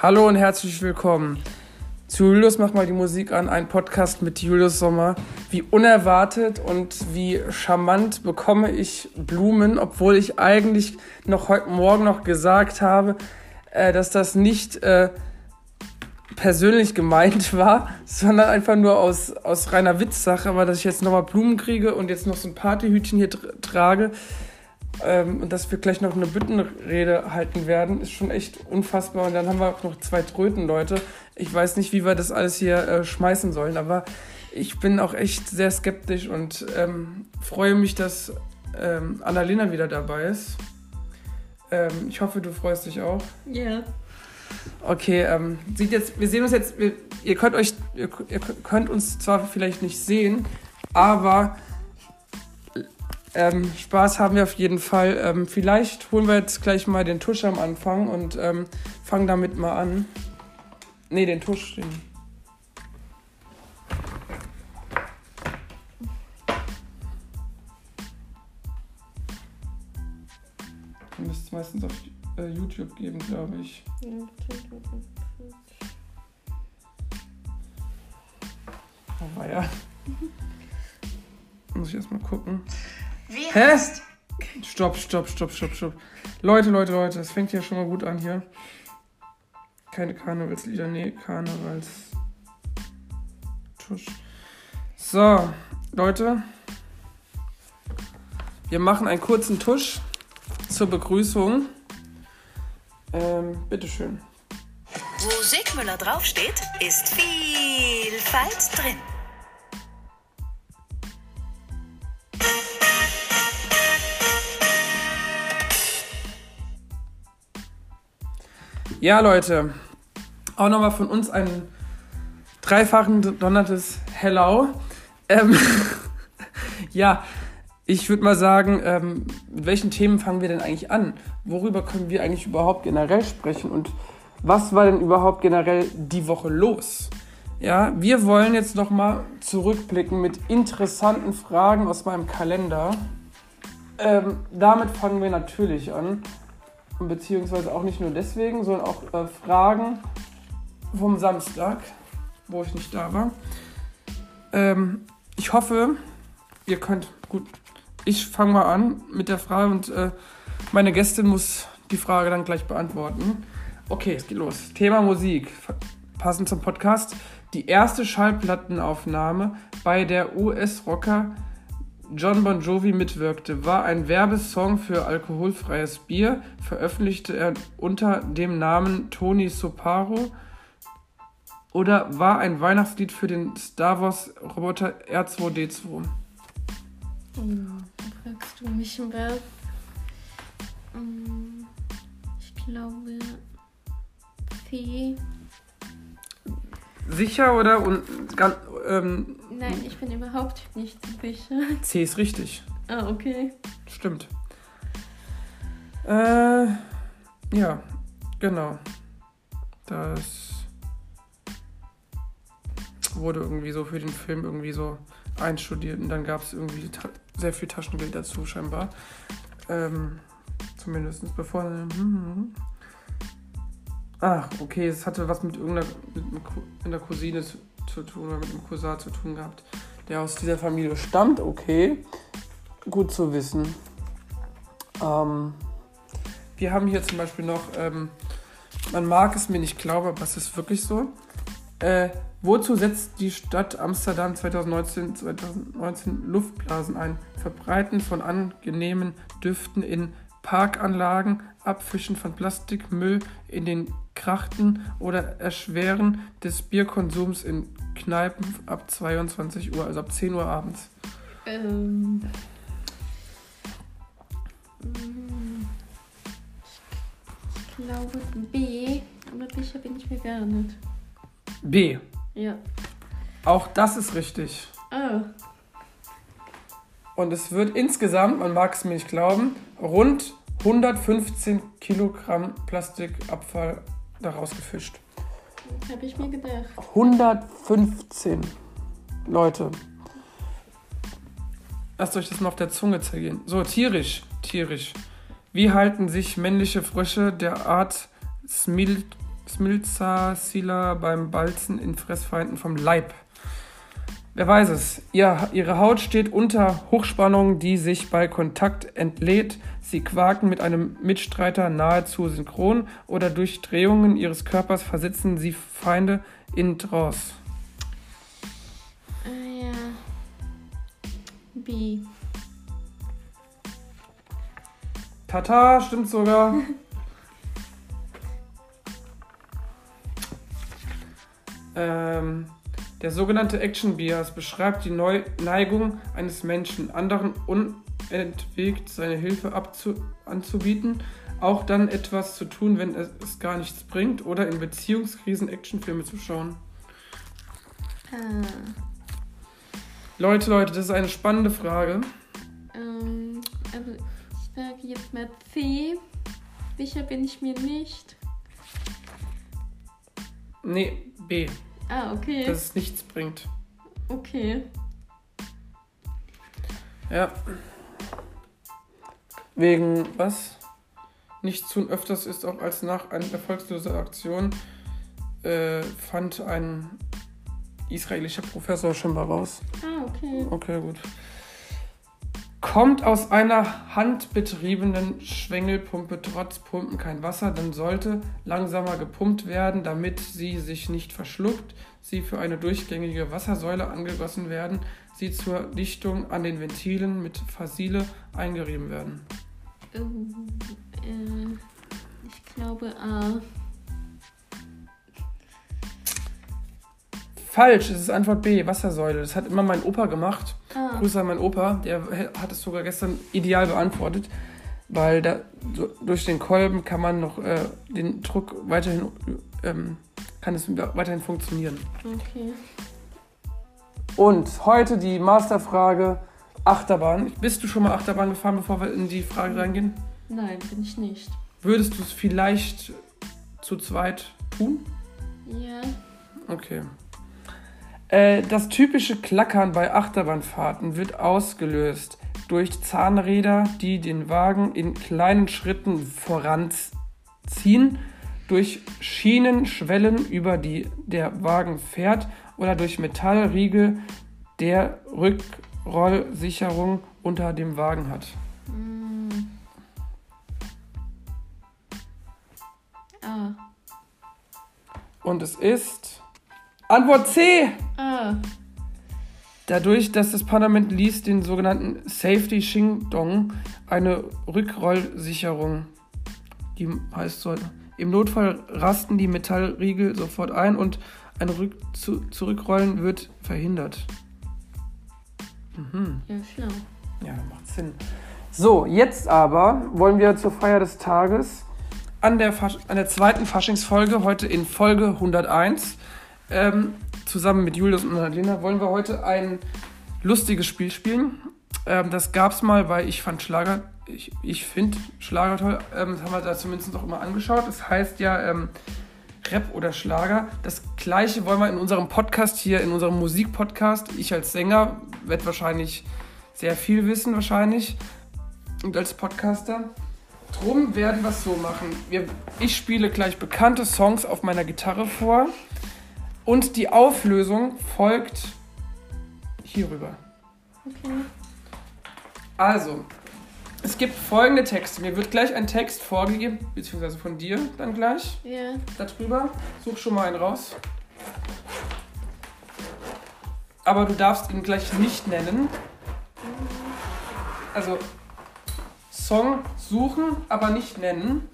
Hallo und herzlich willkommen zu Julius Mach mal die Musik an, ein Podcast mit Julius Sommer. Wie unerwartet und wie charmant bekomme ich Blumen, obwohl ich eigentlich noch heute Morgen noch gesagt habe, äh, dass das nicht äh, persönlich gemeint war, sondern einfach nur aus, aus reiner Witzsache, aber dass ich jetzt nochmal Blumen kriege und jetzt noch so ein Partyhütchen hier tra trage ähm, und dass wir gleich noch eine Büttenrede halten werden, ist schon echt unfassbar. Und dann haben wir auch noch zwei Tröten, Leute. Ich weiß nicht, wie wir das alles hier äh, schmeißen sollen, aber ich bin auch echt sehr skeptisch und ähm, freue mich, dass ähm, Annalena wieder dabei ist. Ähm, ich hoffe, du freust dich auch. Ja. Yeah. Okay, ähm, sieht jetzt, wir sehen uns jetzt, wir, ihr könnt euch, ihr, ihr, könnt uns zwar vielleicht nicht sehen, aber ähm, Spaß haben wir auf jeden Fall. Ähm, vielleicht holen wir jetzt gleich mal den Tusch am Anfang und ähm, fangen damit mal an. Ne, den Tusch, den. Müsste es meistens auf äh, YouTube geben, glaube ich. Oh, ja. Muss ich erstmal gucken. Wie Hä? Heißt? Stopp, stopp, stopp, stopp, stopp. Leute, Leute, Leute, es fängt ja schon mal gut an hier. Keine Karnevalslieder, nee, Karnevals. Tusch. So, Leute. Wir machen einen kurzen Tusch zur Begrüßung. Ähm, bitteschön. Wo Segmüller draufsteht, ist Vielfalt drin. Ja, Leute, auch nochmal von uns ein dreifachen donnertes Hello. Ähm, ja, ich würde mal sagen, ähm, mit welchen Themen fangen wir denn eigentlich an? Worüber können wir eigentlich überhaupt generell sprechen? Und was war denn überhaupt generell die Woche los? Ja, wir wollen jetzt nochmal zurückblicken mit interessanten Fragen aus meinem Kalender. Ähm, damit fangen wir natürlich an beziehungsweise auch nicht nur deswegen, sondern auch äh, Fragen vom Samstag, wo ich nicht da war. Ähm, ich hoffe, ihr könnt gut. Ich fange mal an mit der Frage und äh, meine Gästin muss die Frage dann gleich beantworten. Okay, es geht los. Thema Musik. Passend zum Podcast. Die erste Schallplattenaufnahme bei der US-Rocker John Bon Jovi mitwirkte, war ein Werbesong für alkoholfreies Bier, veröffentlichte er unter dem Namen Tony Soparo oder war ein Weihnachtslied für den Star Wars Roboter R2D2? Oh, fragst du mich wer? Mm, ich glaube Fee. Sicher oder un, ganz, ähm, Nein, ich bin überhaupt nicht sicher. C ist richtig. Ah, okay. Stimmt. Äh, ja, genau. Das wurde irgendwie so für den Film irgendwie so einstudiert und dann gab es irgendwie sehr viel Taschengeld dazu scheinbar. Ähm, zumindest bevor. Hm, hm, hm. Ach, okay, es hatte was mit irgendeiner mit einer Cousine zu tun oder mit einem Cousin zu tun gehabt, der aus dieser Familie stammt. Okay, gut zu wissen. Ähm, wir haben hier zum Beispiel noch, ähm, man mag es mir nicht glauben, aber es ist wirklich so. Äh, wozu setzt die Stadt Amsterdam 2019, 2019 Luftblasen ein? Verbreiten von angenehmen Düften in Parkanlagen, Abfischen von Plastikmüll in den Krachten oder Erschweren des Bierkonsums in Kneipen ab 22 Uhr, also ab 10 Uhr abends. Ähm. Ich glaube B, aber sicher bin ich mir gar nicht. B. Ja. Auch das ist richtig. Oh. Und es wird insgesamt, man mag es mir nicht glauben, rund 115 Kilogramm Plastikabfall daraus gefischt. Habe ich mir gedacht. 115 Leute. Lasst euch das mal auf der Zunge zergehen. So, tierisch, tierisch. Wie halten sich männliche Frösche der Art Smil Smilza Sila beim Balzen in Fressfeinden vom Leib. Wer weiß es. Ihr, ihre Haut steht unter Hochspannung, die sich bei Kontakt entlädt. Sie quaken mit einem Mitstreiter nahezu synchron oder durch Drehungen ihres Körpers versetzen sie Feinde in Trance. Ah ja. B. Tata, stimmt sogar. ähm, der sogenannte Action Bias beschreibt die Neu Neigung eines Menschen, anderen unentwegt seine Hilfe anzubieten, auch dann etwas zu tun, wenn es, es gar nichts bringt, oder in Beziehungskrisen Actionfilme zu schauen. Ah. Leute, Leute, das ist eine spannende Frage. Ähm, also ich sage jetzt mal C. Sicher bin ich mir nicht. Nee, B, Ah, okay. dass es nichts bringt. okay. Ja. Wegen was? Nichts tun öfters ist auch als nach einer erfolgslosen Aktion äh, fand ein israelischer Professor schon mal raus. Ah, okay. Okay, gut. Kommt aus einer handbetriebenen Schwengelpumpe trotz Pumpen kein Wasser, dann sollte langsamer gepumpt werden, damit sie sich nicht verschluckt, sie für eine durchgängige Wassersäule angegossen werden, sie zur Dichtung an den Ventilen mit Fasile eingerieben werden. Ähm, äh, ich glaube A. Falsch, es ist Antwort B, Wassersäule. Das hat immer mein Opa gemacht. Ah. Grüße an meinen Opa, der hat es sogar gestern ideal beantwortet, weil da so, durch den Kolben kann man noch äh, den Druck weiterhin, ähm, kann es weiterhin funktionieren. Okay. Und heute die Masterfrage Achterbahn. Bist du schon mal Achterbahn gefahren, bevor wir in die Frage reingehen? Nein, bin ich nicht. Würdest du es vielleicht zu zweit tun? Ja. Okay. Äh, das typische Klackern bei Achterbahnfahrten wird ausgelöst durch Zahnräder, die den Wagen in kleinen Schritten voranziehen, durch Schienenschwellen, über die der Wagen fährt, oder durch Metallriegel, der Rückrollsicherung unter dem Wagen hat. Mm. A. Und es ist Antwort C. A. Dadurch, dass das Parlament ließ den sogenannten Safety Shing Dong eine Rückrollsicherung, die heißt so, im Notfall rasten die Metallriegel sofort ein und ein Rück zu Zurückrollen wird verhindert. Mhm. Ja, schlau. Ja, macht Sinn. So, jetzt aber wollen wir zur Feier des Tages an der, Fasch an der zweiten Faschingsfolge, heute in Folge 101, ähm, zusammen mit Julius und Annalena, wollen wir heute ein lustiges Spiel spielen. Ähm, das gab es mal, weil ich fand Schlager, ich, ich finde Schlager toll. Ähm, das haben wir da zumindest auch immer angeschaut. Das heißt ja ähm, Rap oder Schlager. Das gleiche wollen wir in unserem Podcast hier, in unserem Musikpodcast. Ich als Sänger werde wahrscheinlich sehr viel wissen, wahrscheinlich. Und als Podcaster. Drum werden wir es so machen. Wir, ich spiele gleich bekannte Songs auf meiner Gitarre vor. Und die Auflösung folgt hierüber. Okay. Also, es gibt folgende Texte. Mir wird gleich ein Text vorgegeben, beziehungsweise von dir dann gleich Ja. darüber. Such schon mal einen raus. Aber du darfst ihn gleich nicht nennen. Also, Song suchen, aber nicht nennen.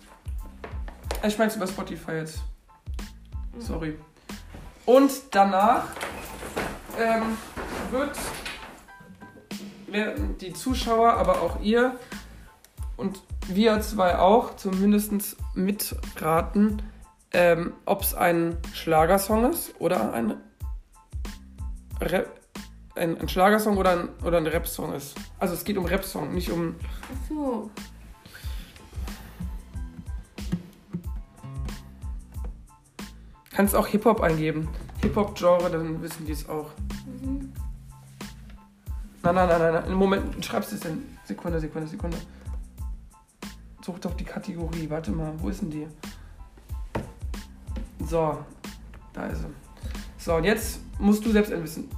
Ich meine es über Spotify jetzt. Sorry. Und danach ähm, wird die Zuschauer, aber auch ihr und wir zwei auch zumindest mitraten, ähm, ob es ein Schlagersong ist oder ein, Rap, ein, ein Schlagersong oder ein, oder ein Rap-Song ist. Also es geht um Rap-Song, nicht um. Ach so. Kannst auch Hip-Hop eingeben. Hip-Hop-Genre, dann wissen die es auch. Mhm. Nein, nein, nein, nein, nein. Moment, schreibst du es denn? Sekunde, Sekunde, Sekunde. Such doch die Kategorie. Warte mal, wo ist denn die? So, da ist er. So, und jetzt musst du selbst ein bisschen.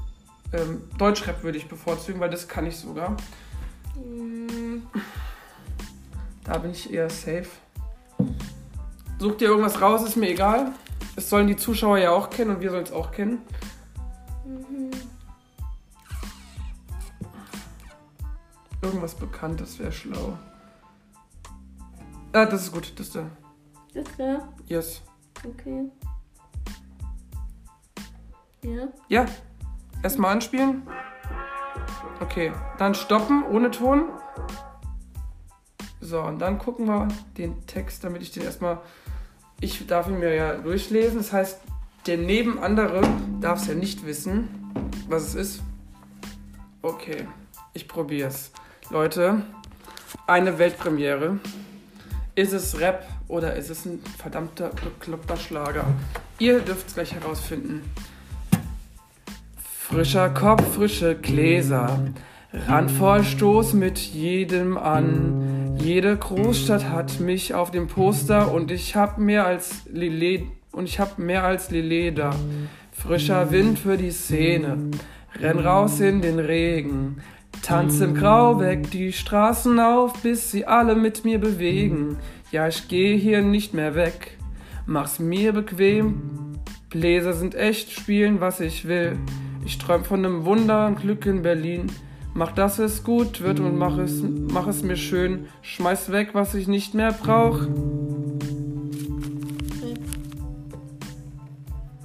Ähm, Deutschrap würde ich bevorzugen, weil das kann ich sogar. Mm, Da bin ich eher safe. Such dir irgendwas raus, ist mir egal. Es sollen die Zuschauer ja auch kennen und wir sollen es auch kennen. mhm. Irgendwas Bekanntes wäre schlau. Ah, das ist gut, das ist der. Das wäre Yes. okay. Ja. Ja. Erstmal anspielen. Okay. Dann stoppen ohne Ton. So, und dann gucken wir den Text, damit ich den erstmal. Ich darf ihn mir ja durchlesen. Das heißt, der neben andere darf es ja nicht wissen, was es ist. Okay, ich probier's. Leute, eine Weltpremiere. Ist es Rap oder ist es ein verdammter bekloppter Schlager? Ihr dürft es gleich herausfinden. Frischer Kopf, frische Gläser, randvoll Stoß mit jedem an. Jede Großstadt hat mich auf dem Poster und ich hab mehr als Lile und ich hab mehr als Lileda. Frischer Wind für die Szene, renn raus in den Regen. Tanz im Grau weg die Straßen auf, bis sie alle mit mir bewegen. Ja, ich geh hier nicht mehr weg, mach's mir bequem. Bläser sind echt, spielen was ich will. Ich träum von nem Wunder und Glück in Berlin. Mach, dass es gut wird und mach es, mach es mir schön. Schmeiß weg, was ich nicht mehr brauch.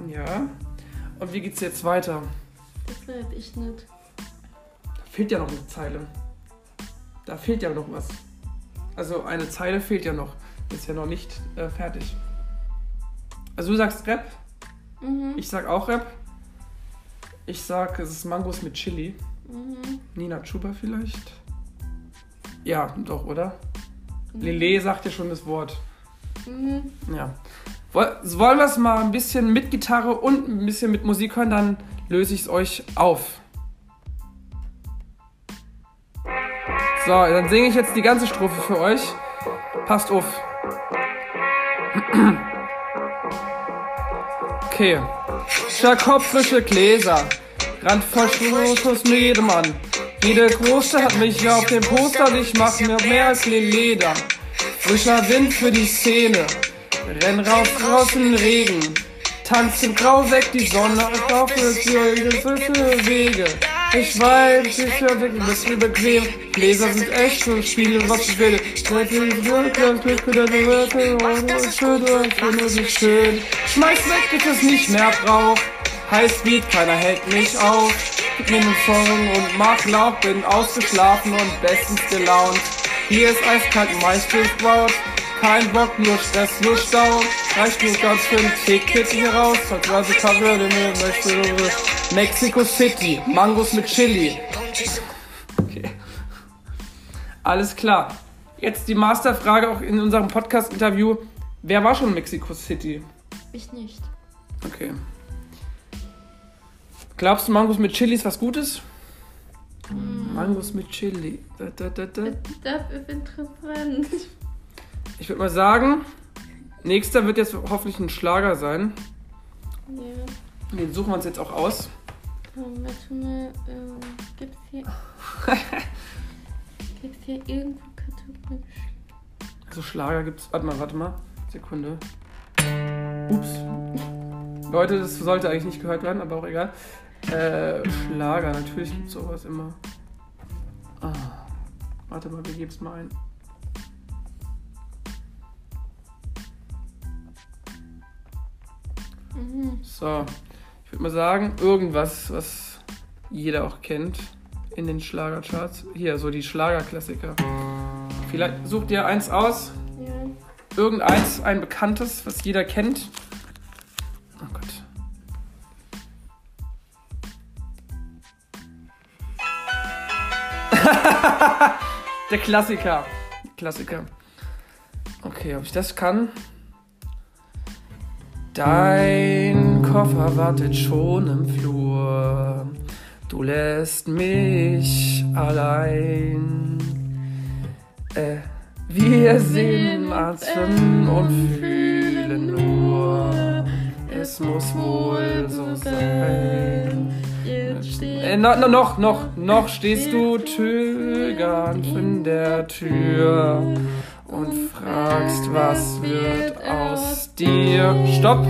Ja. Und wie geht's jetzt weiter? Das weiß ich nicht. Da fehlt ja noch eine Zeile. Da fehlt ja noch was. Also eine Zeile fehlt ja noch. Ist ja noch nicht äh, fertig. Also du sagst Rap, Mhm. ich sag auch Rap. Ich sag, es ist Mangos mit Chili. Mhm. Nina Chuba vielleicht? Ja, doch, oder? Lele sagt ja schon das Wort. Mhm. Ja. Woll- Wollen wir es mal ein bisschen mit Gitarre und ein bisschen mit Musik hören, dann löse ich es euch auf. So, dann singe ich jetzt die ganze Strophe für euch. Passt auf. Okay. Frischer Kopf, frische Gläser. Randvoll Schuss mit jedem an. Jede Großstadt hat mich auf dem Poster und ich mach mir mehr als Leder. Frischer Wind für die Szene. Renn raus, raus in den Regen. Tanz im Grau weg, die Sonne auf für Wege. Ich weiß, ich höre wirklich, bist mir bequem. Gläser sind echt und spielen, was ich will. schön. Schmeiß weg, bis es nicht mehr braucht. Heiß Beat, keiner hält mich auf. Gib mir einen Song und mach laut, bin ausgeschlafen und bestens gelaunt. Hier ist eiskalt Maistiftbraut. Kein Bock, nur Stress, nur Stau. Reicht nur ganz für ein Ticket hier raus. Als Reise Cover, mir möchte Mexico City, Mangos mit Chili. Okay. Alles klar. Jetzt die Masterfrage auch in unserem Podcast-Interview. Wer war schon in Mexico City? Ich nicht. Okay. Glaubst du, Mangos mit Chili ist was Gutes? Mangos mit Chili. Da, da, da, da. Das ist interessant. Ich würde mal sagen, nächster wird jetzt hoffentlich ein Schlager sein. Ja. Den suchen wir uns jetzt auch aus. Warte mal, ähm, gibt's hier. gibt's hier irgendwo Kategorien? Also Schlager gibt's. Warte mal, warte mal. Sekunde. Ups. Leute, das sollte eigentlich nicht gehört werden, aber auch egal. Äh, Schlager, natürlich gibt's sowas immer. Ah, warte mal, wir geben's mal ein. Mhm. So, ich würde mal sagen, irgendwas, was jeder auch kennt in den Schlagercharts. Hier, so die Schlagerklassiker. Vielleicht sucht ihr eins aus. Ja. Irgendeins, ein bekanntes, was jeder kennt. Der Klassiker. Klassiker. Okay, ob ich das kann? Dein Koffer wartet schon im Flur. Du lässt mich allein. Äh, wir sehen, atmen und fühlen nur. es muss wohl so sein. Äh, no, no, noch, noch, noch stehst du zögernd in der Tür und fragst, was wird aus dir. Stopp!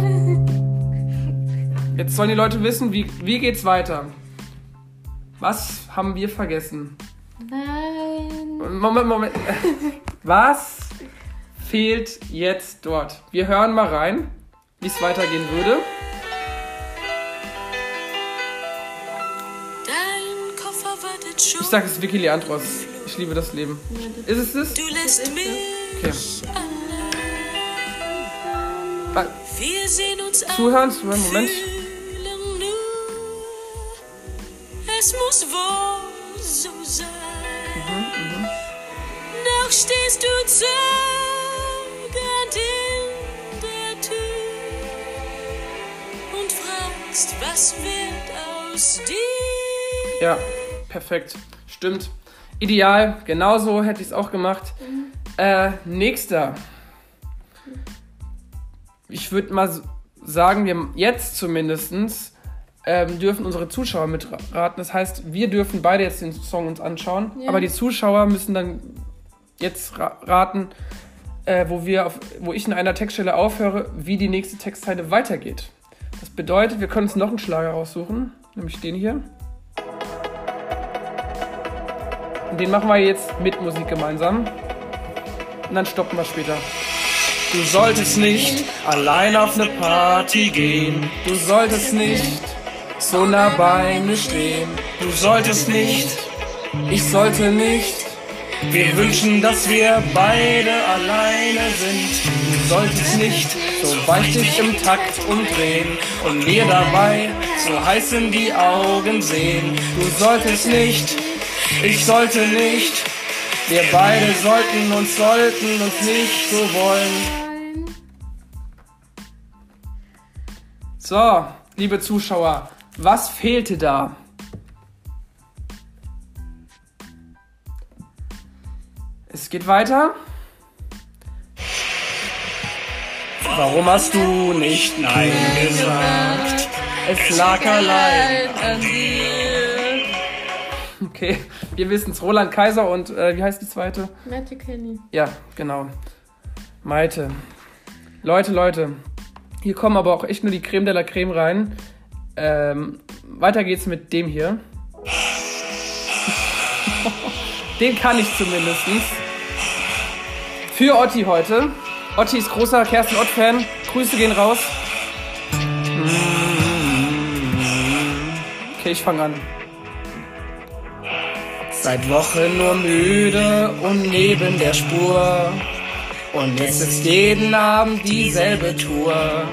Jetzt sollen die Leute wissen, wie, wie geht's weiter. Was haben wir vergessen? Nein. Moment, Moment. Was fehlt jetzt dort? Wir hören mal rein, wie es weitergehen würde. Sag es Vicky Leandros. Ich liebe das Leben. Ist es das? Du lässt mich Okay. Wir sehen uns. Zuhören, zuhören, Moment. Es muss wohl so sein. Mhm, Noch stehst du zögernd in der Tür und fragst, was wird aus dir? Ja, perfekt. Stimmt. Ideal. Genauso hätte ich es auch gemacht. Äh, nächster. Ich würde mal sagen, wir jetzt zumindestens ähm, dürfen unsere Zuschauer mitraten. Das heißt, wir dürfen beide jetzt den Song uns anschauen, Ja. aber die Zuschauer müssen dann jetzt ra raten, äh, wo, wir auf, wo ich in einer Textstelle aufhöre, wie die nächste Textzeile weitergeht. Das bedeutet, wir können uns noch einen Schlager raussuchen, nämlich den hier. Den machen wir jetzt mit Musik gemeinsam. Und dann stoppen wir später. Du solltest nicht allein auf eine Party gehen. Du solltest nicht so nah bei mir stehen. Du solltest nicht, ich sollte nicht. Wir wünschen, dass wir beide alleine sind. Du solltest nicht so weichtig im Takt umdrehen und mir dabei so heiß in die Augen sehen. Du solltest nicht, ich sollte nicht. Wir beide sollten uns, sollten uns nicht so wollen. So, liebe Zuschauer, was fehlte da? Es geht weiter. Warum hast du nicht Nein gesagt? Es lag allein an dir. Okay, wir wissen es. Roland Kaiser und äh, wie heißt die zweite? Matthew Kenny. Ja, genau. Maite. Leute, Leute. Hier kommen aber auch echt nur die Creme de la Creme rein. Ähm, weiter geht's mit dem hier. Den kann ich zumindest. Für Otti heute. Otti ist großer Kerstin Ott-Fan. Grüße gehen raus. Okay, ich fange an. Seit Wochen nur müde und neben der Spur. Und jetzt ist jeden Abend dieselbe Tour.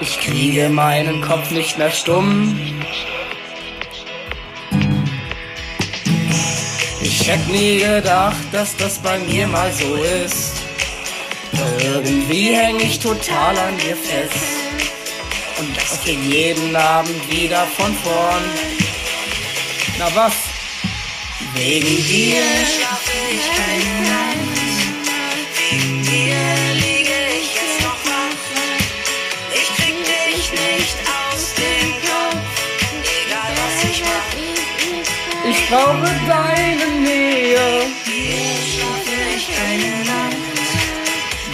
Ich kriege meinen Kopf nicht mehr stumm. Ich hätte nie gedacht, dass das bei mir mal so ist. Irgendwie häng ich total an dir fest. Und das für jeden Abend wieder von vorn. Na was? Wegen dir Schlafe ich keine Nacht. Wegen dir liege ich jetzt noch wach. Ich krieg dich nicht aus dem Kopf. Egal was ich mach. Ich brauche deine Nähe. Schlafe ich keine Nacht.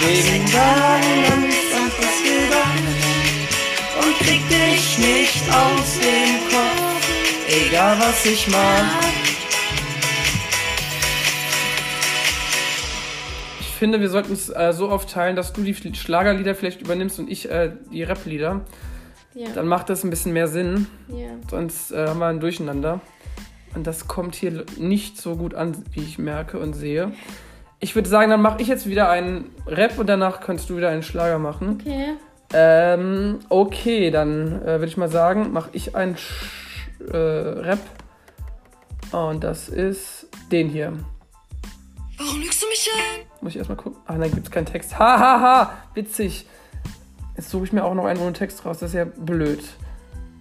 Wegen Tagen ist an was gedacht. Und krieg dich nicht aus dem Kopf. egal was ich mag. Finde, wir sollten es äh, so aufteilen, dass du die Schlagerlieder vielleicht übernimmst und ich äh, die Rap-Lieder. Ja. Dann macht das ein bisschen mehr Sinn. ja. Sonst äh, haben wir ein Durcheinander. Und das kommt hier nicht so gut an, wie ich merke und sehe. Ich würde sagen, dann mache ich jetzt wieder einen Rap und danach kannst du wieder einen Schlager machen. Okay. Ähm, okay, dann äh, würde ich mal sagen, mache ich einen Sch äh, Rap. Und das ist den hier. Warum lügst schön. Muss ich erstmal gucken. Ah, nein, es keinen Text. Hahaha, ha, ha. Witzig. Jetzt suche ich mir auch noch einen ohne Text raus. Das ist ja blöd.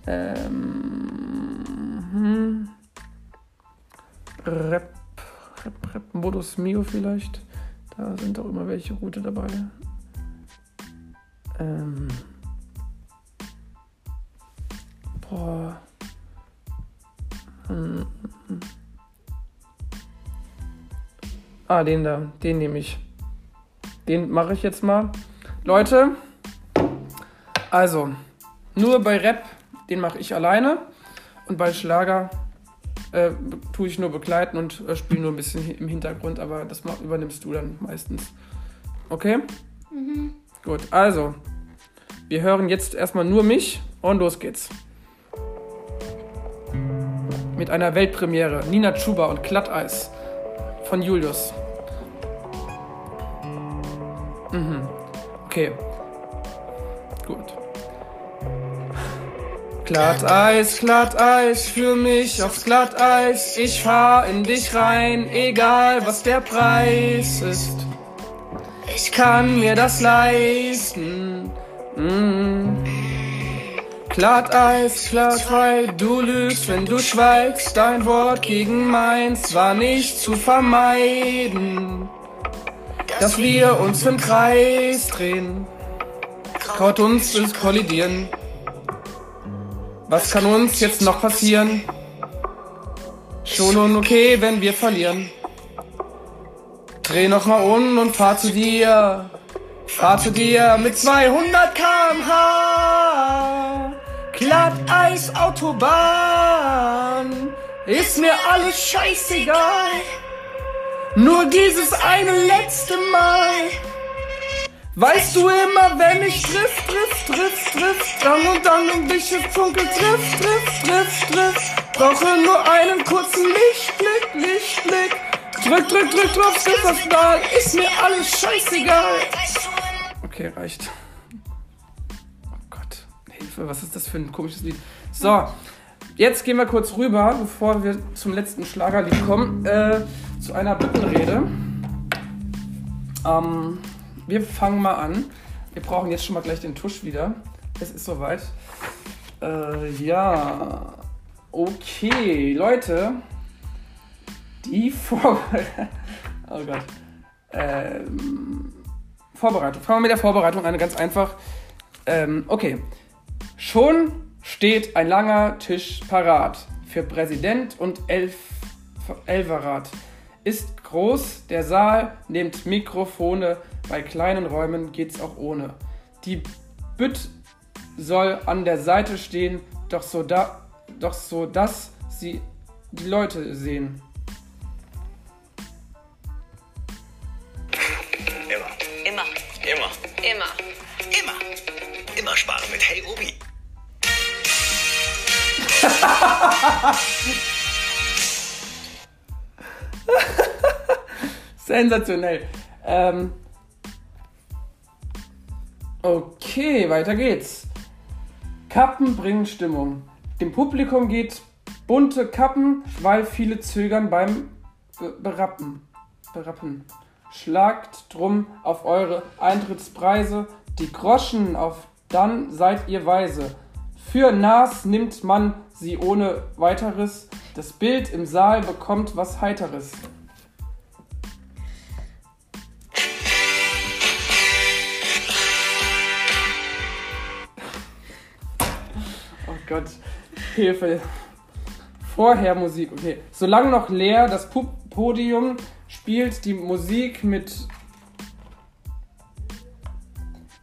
Ähm. Hm. Rap. Rap, Rap. Modus Mio vielleicht. Da sind auch immer welche Route dabei. Ähm. Boah. Hm. Ah, den da. Den nehme ich. Den mache ich jetzt mal. Leute, also, nur bei Rap, den mache ich alleine. Und bei Schlager äh, tue ich nur begleiten und äh, spiele nur ein bisschen im Hintergrund, aber das übernimmst du dann meistens. Okay? Gut, also, wir hören jetzt erstmal nur mich und los geht's. Mit einer Weltpremiere. Nina Chuba und Glatteis von Julius. Mhm. Okay. Gut. Glatteis, Glatteis, für mich aufs Glatteis. Ich fahr in dich rein, egal was der Preis ist. Ich kann mir das leisten. Mm. Glatteis, glatt, weil du lügst, wenn du schweigst. Dein Wort gegen meins war nicht zu vermeiden. Dass wir uns im Kreis drehen, traut uns das Kollidieren. Was kann uns jetzt noch passieren? Schon und okay, wenn wir verlieren. Dreh noch mal um und fahr zu dir. Fahr zu dir mit 200 km/h. Glatteis Autobahn. Ist mir alles scheißegal. Nur dieses eine letzte Mal. Weißt du immer, wenn ich triff, triff, triff, triff, dann und dann um dich es Funkel triff, triff, triff, triff. Brauche nur einen kurzen Lichtblick, Lichtblick. Drück, drück, drück drauf, bis das Mal. Ist mir alles scheißegal. Okay, reicht. Was ist das für ein komisches Lied? So, jetzt gehen wir kurz rüber, bevor wir zum letzten Schlagerlied kommen, äh, zu einer Bittenrede. Ähm, wir fangen mal an. Wir brauchen jetzt schon mal gleich den Tusch wieder. Es ist soweit. Äh, ja. Okay, Leute. Die Vorbereitung. Oh Gott. Ähm, Vorbereitung. Fangen wir mit der Vorbereitung an, ganz einfach. Ähm, okay. Schon steht ein langer Tisch parat für Präsident und Elf Elferrat. Ist groß der Saal, nehmt Mikrofone, bei kleinen Räumen geht's auch ohne. Die Bütt soll an der Seite stehen, doch so, da, doch so dass sie die Leute sehen. Sensationell. Ähm, okay, weiter geht's. Kappen bringen Stimmung. Dem Publikum geht bunte Kappen, weil viele zögern beim Be Berappen. Berappen. Schlagt drum auf eure Eintrittspreise, die Groschen auf, dann seid ihr weise. Für Nas nimmt man sie ohne weiteres. Das Bild im Saal bekommt was Heiteres. Oh Gott, Hilfe. Vorher Musik, okay. Solange noch leer das Podium spielt die Musik mit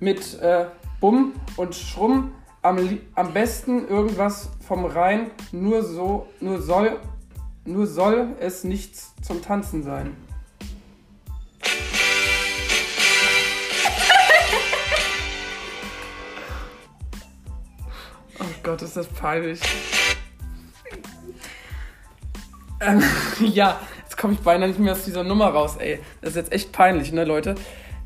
mit äh, Bumm und Schrumm. Am, am besten irgendwas vom Rhein. Nur so, nur soll, nur soll es nichts zum Tanzen sein. Oh Gott, ist das peinlich. Ähm, ja, jetzt komme ich beinahe nicht mehr aus dieser Nummer raus, ey. Das ist jetzt echt peinlich, ne, Leute?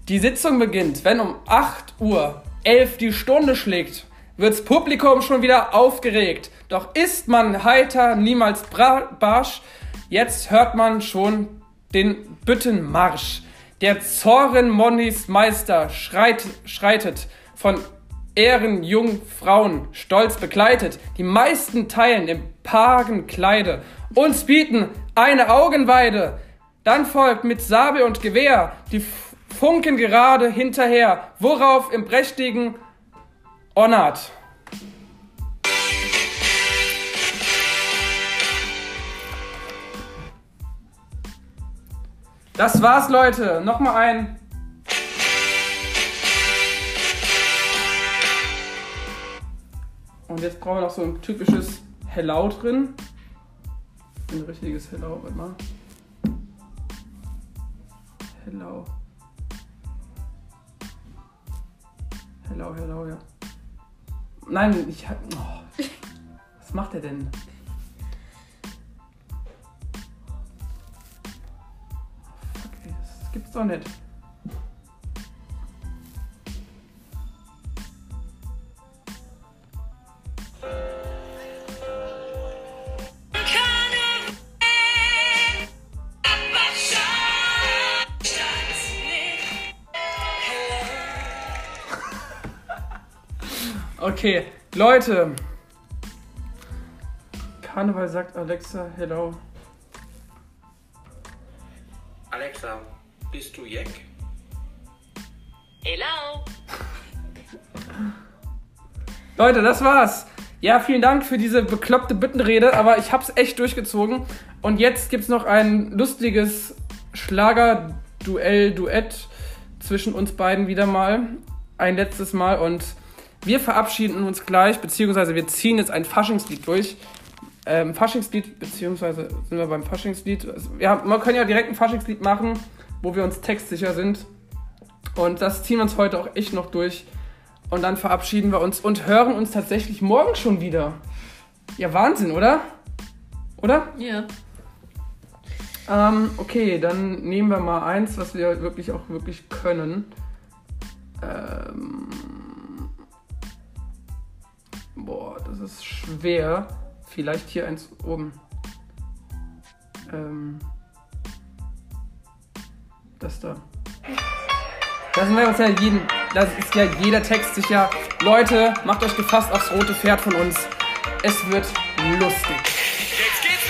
Die Sitzung beginnt, wenn um 8 Uhr 11 die Stunde schlägt, wird's Publikum schon wieder aufgeregt. Doch ist man heiter, niemals barsch. Jetzt hört man schon den Büttenmarsch. Der Zorrenmonnis Meister schreit, schreitet von Ehrenjungfrauen stolz begleitet. Die meisten teilen im Pagenkleide. Uns bieten eine Augenweide. Dann folgt mit Sabel und Gewehr die Funken gerade hinterher. Worauf im prächtigen Ornat. Das war's, Leute. Nochmal ein. Und jetzt brauchen wir noch so ein typisches Hello drin. Ein richtiges Hello, warte mal. Hello. Hello, hello, ja. Nein, ich. Oh. Was macht er denn? Fuck, ey, das gibt's doch nicht. Okay, Leute. Karneval sagt Alexa, hello. Alexa, bist du Jack? Hello. Leute, das war's. Ja, vielen Dank für diese bekloppte Bittenrede, aber ich hab's echt durchgezogen. Und jetzt gibt's noch ein lustiges Schlager-Duell-Duett zwischen uns beiden wieder mal. Ein letztes Mal und wir verabschieden uns gleich, beziehungsweise wir ziehen jetzt ein Faschingslied durch. Ähm, Faschingslied, beziehungsweise sind wir beim Faschingslied. Ja, man kann ja direkt ein Faschingslied machen, wo wir uns textsicher sind. Und das ziehen wir uns heute auch echt noch durch. Und dann verabschieden wir uns und hören uns tatsächlich morgen schon wieder. Ja, Wahnsinn, oder? Oder? Ja. Ähm, okay, dann nehmen wir mal eins, was wir wirklich auch wirklich können. Ähm, boah, das ist schwer. Vielleicht hier eins oben. Ähm, das da. Da sind wir uns ja jeden, das ist ja jeder Text sicher. Leute, macht euch gefasst aufs rote Pferd von uns. Es wird lustig.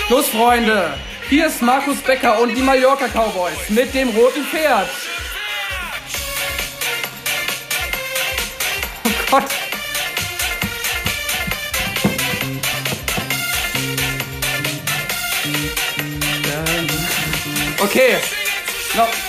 Los, Freunde! Hier ist Markus Becker und die Mallorca Cowboys mit dem roten Pferd. Oh Gott. Okay. No.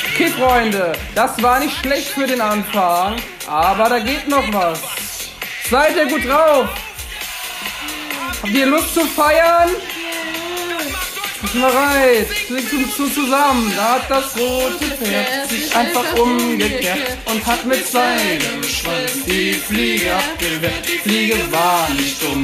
Okay, Freunde, das war nicht schlecht für den Anfang, aber da geht noch was. Seid ihr gut drauf? Habt ihr Lust zu feiern? Ist bereit, klicken zu zusammen. Da hat das rote Pferd sich einfach umgekehrt und hat mit seinem Schwanz die Fliege abgewehrt. Fliege war nicht dumm.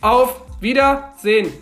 auf Wiedersehen.